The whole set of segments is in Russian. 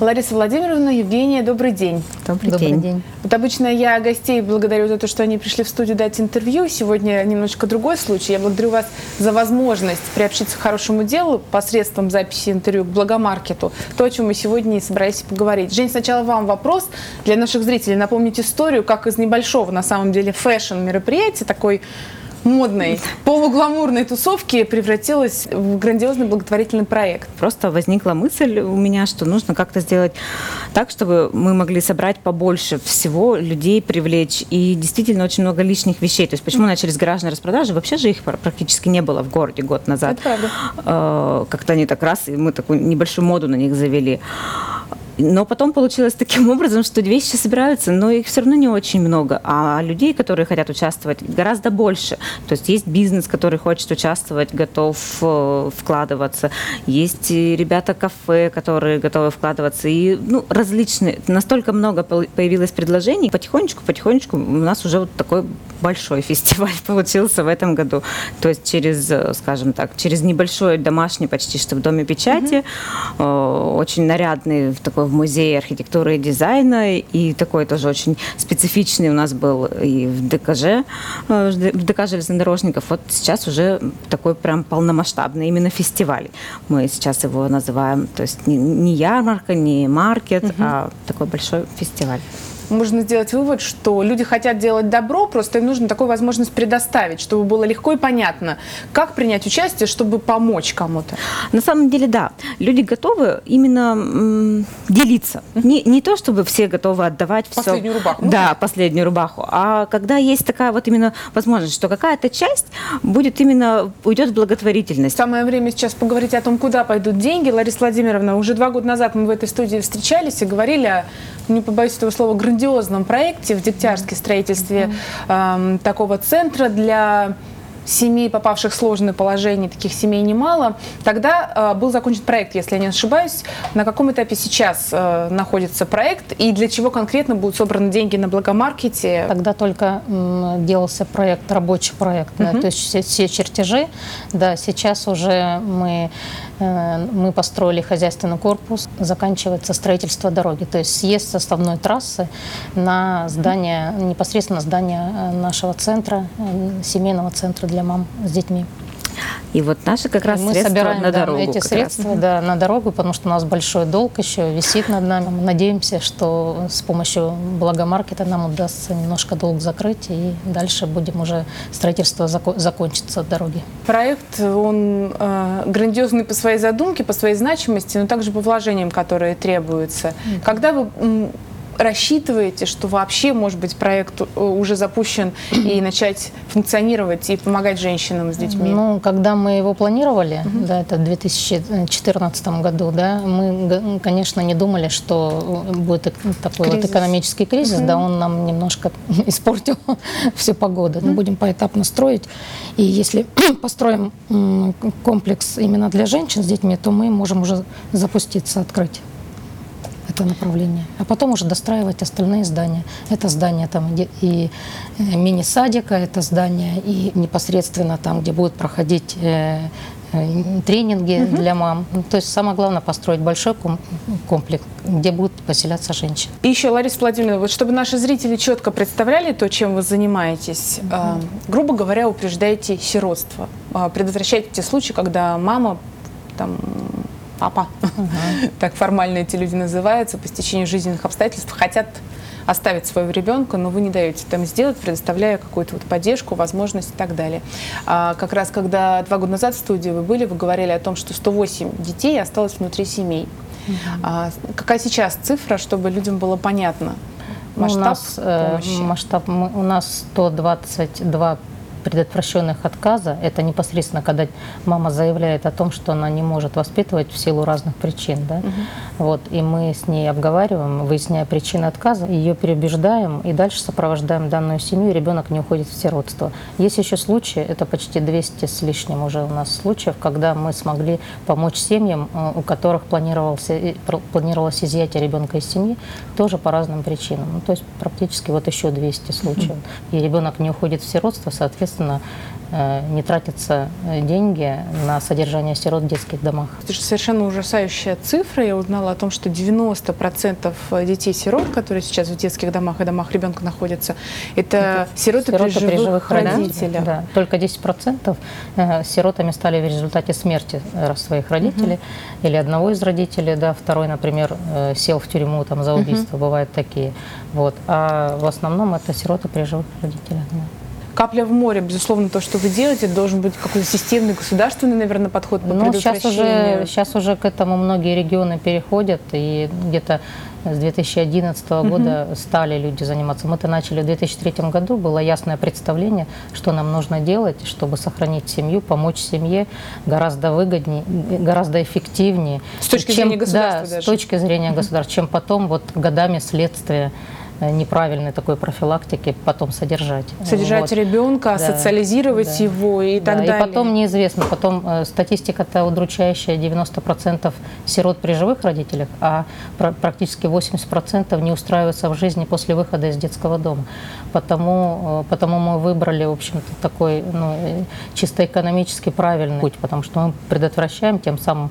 Лариса Владимировна, Евгения, добрый день. Добрый, добрый день. день. Вот обычно я гостей благодарю за то, что они пришли в студию дать интервью. Сегодня немножечко другой случай. Я благодарю вас за возможность приобщиться к хорошему делу посредством записи интервью к Благомаркету. То, о чем мы сегодня и собрались поговорить. Жень, сначала вам вопрос для наших зрителей. Напомнить историю, как из небольшого, на самом деле, фэшн-мероприятия, такой модной, полугламурной тусовки превратилась в грандиозный благотворительный проект? Просто возникла мысль у меня, что нужно как-то сделать так, чтобы мы могли собрать побольше всего, людей привлечь. И действительно очень много лишних вещей. То есть почему начались гаражные распродажи? Вообще же их практически не было в городе год назад. Это правда. Э, как-то они так раз, и мы такую небольшую моду на них завели. Но потом получилось таким образом, что вещи собираются, но их все равно не очень много. А людей, которые хотят участвовать, гораздо больше. То есть есть бизнес, который хочет участвовать, готов э, вкладываться. Есть ребята кафе, которые готовы вкладываться. И ну, различные. Настолько много появилось предложений. Потихонечку, потихонечку у нас уже вот такой большой фестиваль получился в этом году. То есть через, э, скажем так, через небольшой домашний почти что в Доме печати, mm-hmm. очень нарядный такой в музее архитектуры и дизайна, и такой тоже очень специфичный у нас был и в ДКЖ, э, в ДК железнодорожников. Вот сейчас уже такой прям полномасштабный именно фестиваль. Мы сейчас его называем, то есть не, не ярмарка, не маркет, угу. а такой большой фестиваль можно сделать вывод, что люди хотят делать добро, просто им нужно такую возможность предоставить, чтобы было легко и понятно, как принять участие, чтобы помочь кому-то. На самом деле, да, люди готовы именно делиться. Не, не то, чтобы все готовы отдавать все. Последнюю рубаху. Да, последнюю рубаху. А когда есть такая вот именно возможность, что какая-то часть будет именно уйдет в благотворительность. Самое время сейчас поговорить о том, куда пойдут деньги. Лариса Владимировна, уже два года назад мы в этой студии встречались и говорили о, не побоюсь этого слова, грандиозном проекте в Дегтярске строительстве э, такого центра для семей, попавших в сложное положение, таких семей немало. Тогда э, был закончен проект, если я не ошибаюсь. На каком этапе сейчас э, находится проект и для чего конкретно будут собраны деньги на благомаркете? Тогда только м, делался проект, рабочий проект, uh-huh. да, то есть все, все чертежи. Да, сейчас уже мы мы построили хозяйственный корпус, заканчивается строительство дороги, то есть съезд с основной трассы на здание, непосредственно здание э, нашего центра, э, семейного центра для мам с детьми. И вот наши как раз мы средства собираем на дорогу. эти средства да, на дорогу, потому что у нас большой долг еще висит над нами. Мы надеемся, что с помощью благомаркета нам удастся немножко долг закрыть, и дальше будем уже строительство зако- закончится дороги. Проект, он э, грандиозный по своей задумке, по своей значимости, но также по вложениям, которые требуются. Mm-hmm. Когда вы рассчитываете, что вообще, может быть, проект э, уже запущен и начать функционировать и помогать женщинам с детьми? Ну, когда мы его планировали, угу. да, это в 2014 году, да, мы, конечно, не думали, что будет такой кризис. вот экономический кризис, угу. да, он нам немножко испортил всю погоду. Мы будем поэтапно строить, и если построим комплекс именно для женщин с детьми, то мы можем уже запуститься, открыть это направление. А потом уже достраивать остальные здания. Это здание там и э, мини-садика, это здание и непосредственно там, где будут проходить э, э, тренинги угу. для мам. Ну, то есть самое главное построить большой комплекс, где будут поселяться женщины. И еще, Лариса Владимировна, вот чтобы наши зрители четко представляли то, чем вы занимаетесь, угу. э, грубо говоря, упреждаете сиротство, э, предотвращаете те случаи, когда мама там папа, угу. так формально эти люди называются, по стечению жизненных обстоятельств хотят оставить своего ребенка, но вы не даете там сделать, предоставляя какую-то вот поддержку, возможность и так далее. А как раз когда два года назад в студии вы были, вы говорили о том, что 108 детей осталось внутри семей. Угу. А, какая сейчас цифра, чтобы людям было понятно? Масштаб у нас, э, помощи? масштаб, мы, у нас 122 предотвращенных отказа, это непосредственно, когда мама заявляет о том, что она не может воспитывать в силу разных причин. Да? Угу. Вот, и мы с ней обговариваем, выясняя причины отказа, ее переубеждаем и дальше сопровождаем данную семью, и ребенок не уходит в сиротство. Есть еще случаи, это почти 200 с лишним уже у нас случаев, когда мы смогли помочь семьям, э, у которых планировался, планировалось изъятие ребенка из семьи, тоже по разным причинам. Ну, то есть практически вот еще 200 случаев. И ребенок не уходит в сиротство, соответственно, соответственно, э, не тратятся э, деньги на содержание сирот в детских домах. Это же совершенно ужасающая цифра. Я узнала о том, что 90% детей-сирот, которые сейчас в детских домах и домах ребенка находятся, это, сироты, Сироты при живых родителях. Да, только 10% э, сиротами стали в результате смерти своих родителей или одного из родителей, да, второй, например, сел в тюрьму там за убийство, бывают такие. Вот. А в основном это сироты при живых родителях. да. Капля в море, безусловно, то, что вы делаете, должен быть какой-то системный государственный, наверное, подход по Ну, сейчас уже, сейчас уже к этому многие регионы переходят, и где-то с 2011 года стали люди заниматься. Мы-то начали в 2003 году, было ясное представление, что нам нужно делать, чтобы сохранить семью, помочь семье гораздо выгоднее, гораздо эффективнее. С точки чем- зрения государства Да, даже. с точки зрения государства, чем потом вот годами следствия неправильной такой профилактики потом содержать. Содержать Вот. ребенка, Да, социализировать да. его и так Да, далее. И потом неизвестно, потом э, статистика-то удручающая, 90% сирот при живых родителях, а пр- практически 80% не устраиваются в жизни после выхода из детского дома. Потому, э, потому мы выбрали, в общем-то, такой ну, э, чисто экономически правильный путь, потому что мы предотвращаем тем самым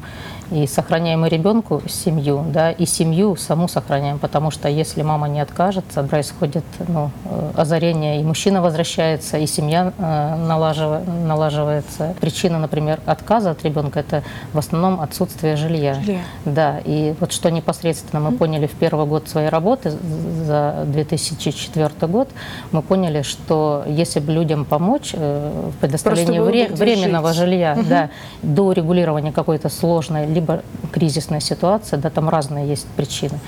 и сохраняем и ребенку семью, да, и семью саму сохраняем, потому что если мама не откажется, происходит ну, э, озарение, и мужчина возвращается, и семья э, налажива- налаживается. Причина, например, отказа от ребенка – это в основном отсутствие жилья. Жилья. Да, и вот что непосредственно мы поняли в первый год своей работы, за 2004 год, мы поняли, что если бы людям помочь э, в предоставлении вре- временного жить. жилья, да, до регулирования какой-то сложной, либо кризисной ситуации, да, там разные есть причины,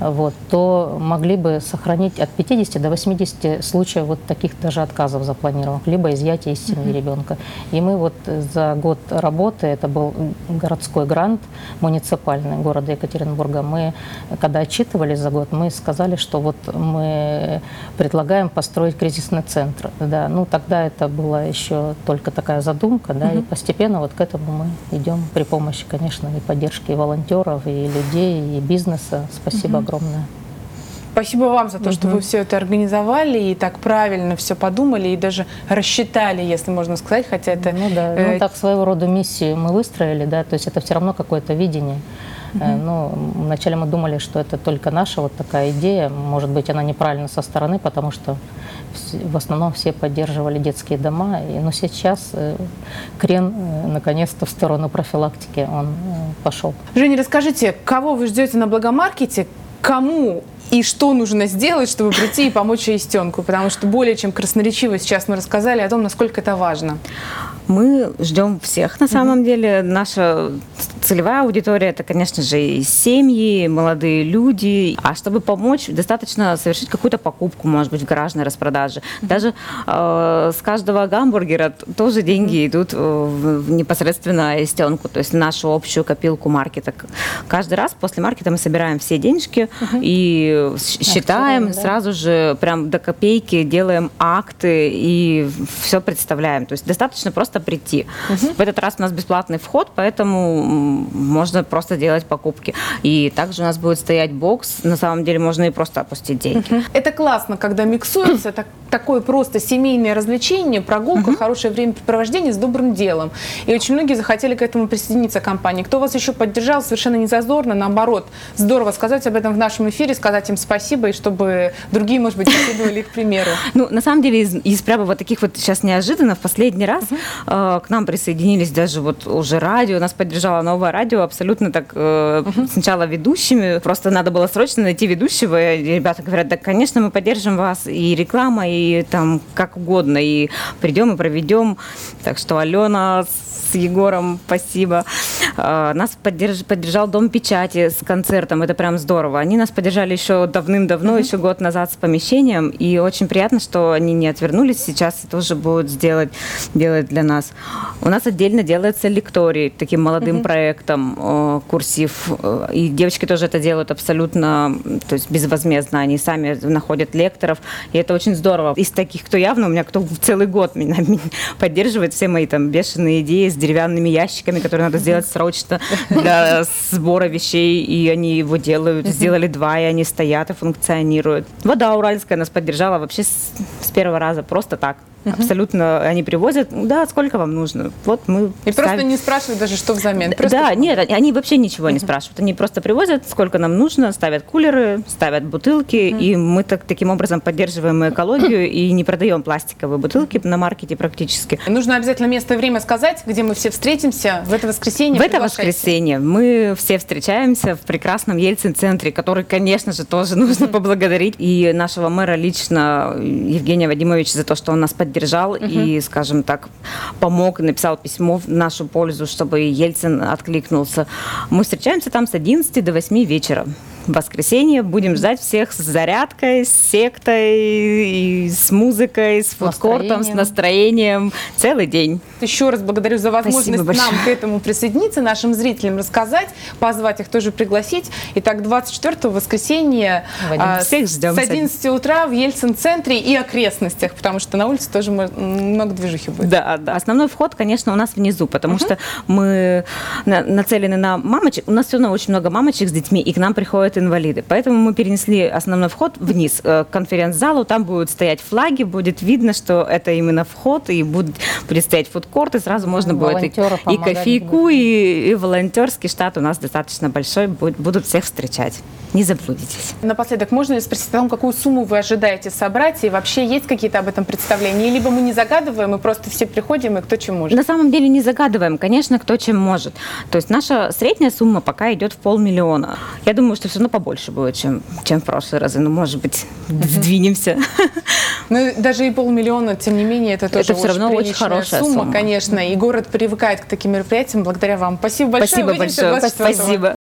вот, то могли бы сохранить от 50 до 80 случаев вот таких даже отказов запланированных, либо изъятия из семьи ребенка. И мы вот за год работы, это был городской грант муниципальный города Екатеринбурга, мы, когда отчитывались за год, мы сказали, что вот мы предлагаем построить кризисный центр. Да, ну тогда это была еще только такая задумка, да, и постепенно вот к этому мы идем при помощи, конечно, и поддержки и волонтеров, и людей, и бизнеса. Спасибо огромное. Спасибо вам за то, что вы все это организовали и так правильно все подумали и даже рассчитали, если можно сказать, хотя это Ну да, э, ну так своего рода миссию мы выстроили, да, то есть это все равно какое-то видение. Э, Ну, вначале мы думали, что это только наша вот такая идея, может быть, она неправильна со стороны, потому что в основном все поддерживали детские дома, и, но сейчас э, крен э, наконец-то в сторону профилактики он э, пошел. Женя, расскажите, кого вы ждете на благомаркете, кому и что нужно сделать, чтобы прийти и помочь Аистенку? Потому что более чем красноречиво сейчас мы рассказали о том, насколько это важно. Мы ждем всех на самом деле. Наша целевая аудитория это, конечно же, и семьи, молодые люди. А чтобы помочь, достаточно совершить какую-то покупку, может быть, в гаражной распродаже. Даже э, с каждого гамбургера тоже деньги идут э, в, в непосредственно истенку, то есть в нашу общую копилку маркета. Каждый раз после маркета мы собираем все денежки и щ- считаем да. сразу же прям до копейки делаем акты и все представляем. То есть достаточно просто прийти. В этот раз у нас бесплатный вход, поэтому можно просто делать покупки. И также у нас будет стоять бокс. На самом деле можно и просто опустить деньги. Это классно, когда миксуется так- такое просто семейное развлечение, прогулка, хорошее времяпрепровождение с добрым делом. И очень многие захотели к этому присоединиться компании. Кто вас еще поддержал, совершенно не зазорно, наоборот. Здорово сказать об этом в нашем эфире, сказать им спасибо, и чтобы другие, может быть, последовали их примеру. Ну, на самом деле, из, из прямо вот таких вот сейчас неожиданно в последний раз к нам присоединились даже вот уже радио, нас поддержало новое радио, абсолютно так э, сначала ведущими, просто надо было срочно найти ведущего, и ребята говорят, да, конечно, мы поддержим вас, и реклама, и там как угодно, и придем и проведем. Так что Алена с Егором, спасибо. Э, Нас поддерж- поддержал Дом печати с концертом, это прям здорово. Они нас поддержали еще давным-давно, еще год назад с помещением, и очень приятно, что они не отвернулись. Сейчас тоже будут сделать, делать для нас. У нас отдельно делается лекторий таким молодым проектом, э, курсив, и девочки тоже это делают абсолютно, то есть безвозмездно, они сами находят лекторов, и это очень здорово. Из таких, кто явно, у меня кто целый год меня, меня поддерживает все мои там бешеные идеи с деревянными ящиками, которые надо сделать срочно для сбора вещей, и они его делают. Сделали два, и они стоят и функционируют. Вода Уральская нас поддержала вообще с, с первого раза, просто так. Абсолютно они привозят, да, сколько вам нужно. Вот мы И просто ставим. не спрашивают даже, что взамен. Просто Да, нет, они- вообще ничего не спрашивают. Они просто привозят, сколько нам нужно, ставят кулеры, ставят бутылки, и мы так, таким образом поддерживаем экологию и не продаем пластиковые бутылки на маркете практически. Нужно обязательно место и время сказать, где мы все встретимся в это воскресенье. В это воскресенье мы все встречаемся в прекрасном Ельцин-центре, который, конечно же, тоже нужно поблагодарить. И нашего мэра лично, Евгения Вадимовича, за то, что он нас поддержал и, скажем так, помог, написал письмо в нашу пользу, чтобы Ельцин откликнулся. Мы встречаемся там с 11 до 8 вечера. В воскресенье будем ждать всех с зарядкой, с сектой, и с музыкой, с фудкортом, с Настроением. Целый день. Еще раз благодарю за возможность нам к этому присоединиться, нашим зрителям рассказать, позвать их тоже пригласить. Итак, 24 воскресенье а, Всех ждем с 11 утра в Ельцин-центре и окрестностях, потому что на улице тоже много движухи будет. Да, да. Основной вход, конечно, у нас внизу, потому что мы на- нацелены на мамочек. У нас все равно очень много мамочек с детьми, и к нам приходят инвалиды. Поэтому мы перенесли основной вход вниз, э, к конференц-залу. Там будут стоять флаги, будет видно, что это именно вход, и будет, будет стоять фудкорт, и сразу можно будет и, и кофейку, и, и волонтерский штат у нас достаточно большой, будет- будут всех встречать. Не заблудитесь. Напоследок, можно ли спросить о том, какую сумму вы ожидаете собрать, и вообще есть какие-то об этом представления? Либо мы не загадываем, и просто все приходим, и кто чем может? На самом деле не загадываем, конечно, кто чем может. То есть наша средняя сумма пока идет в полмиллиона. Я думаю, что все равно побольше будет, чем, чем в прошлые разы. Ну, может быть, сдвинемся. Ну, даже и полмиллиона, тем не менее, это тоже Это всё равно очень хорошая сумма, сумма. конечно. И город привыкает к таким мероприятиям благодаря вам. Спасибо большое. Спасибо большое. 24-го. Спасибо.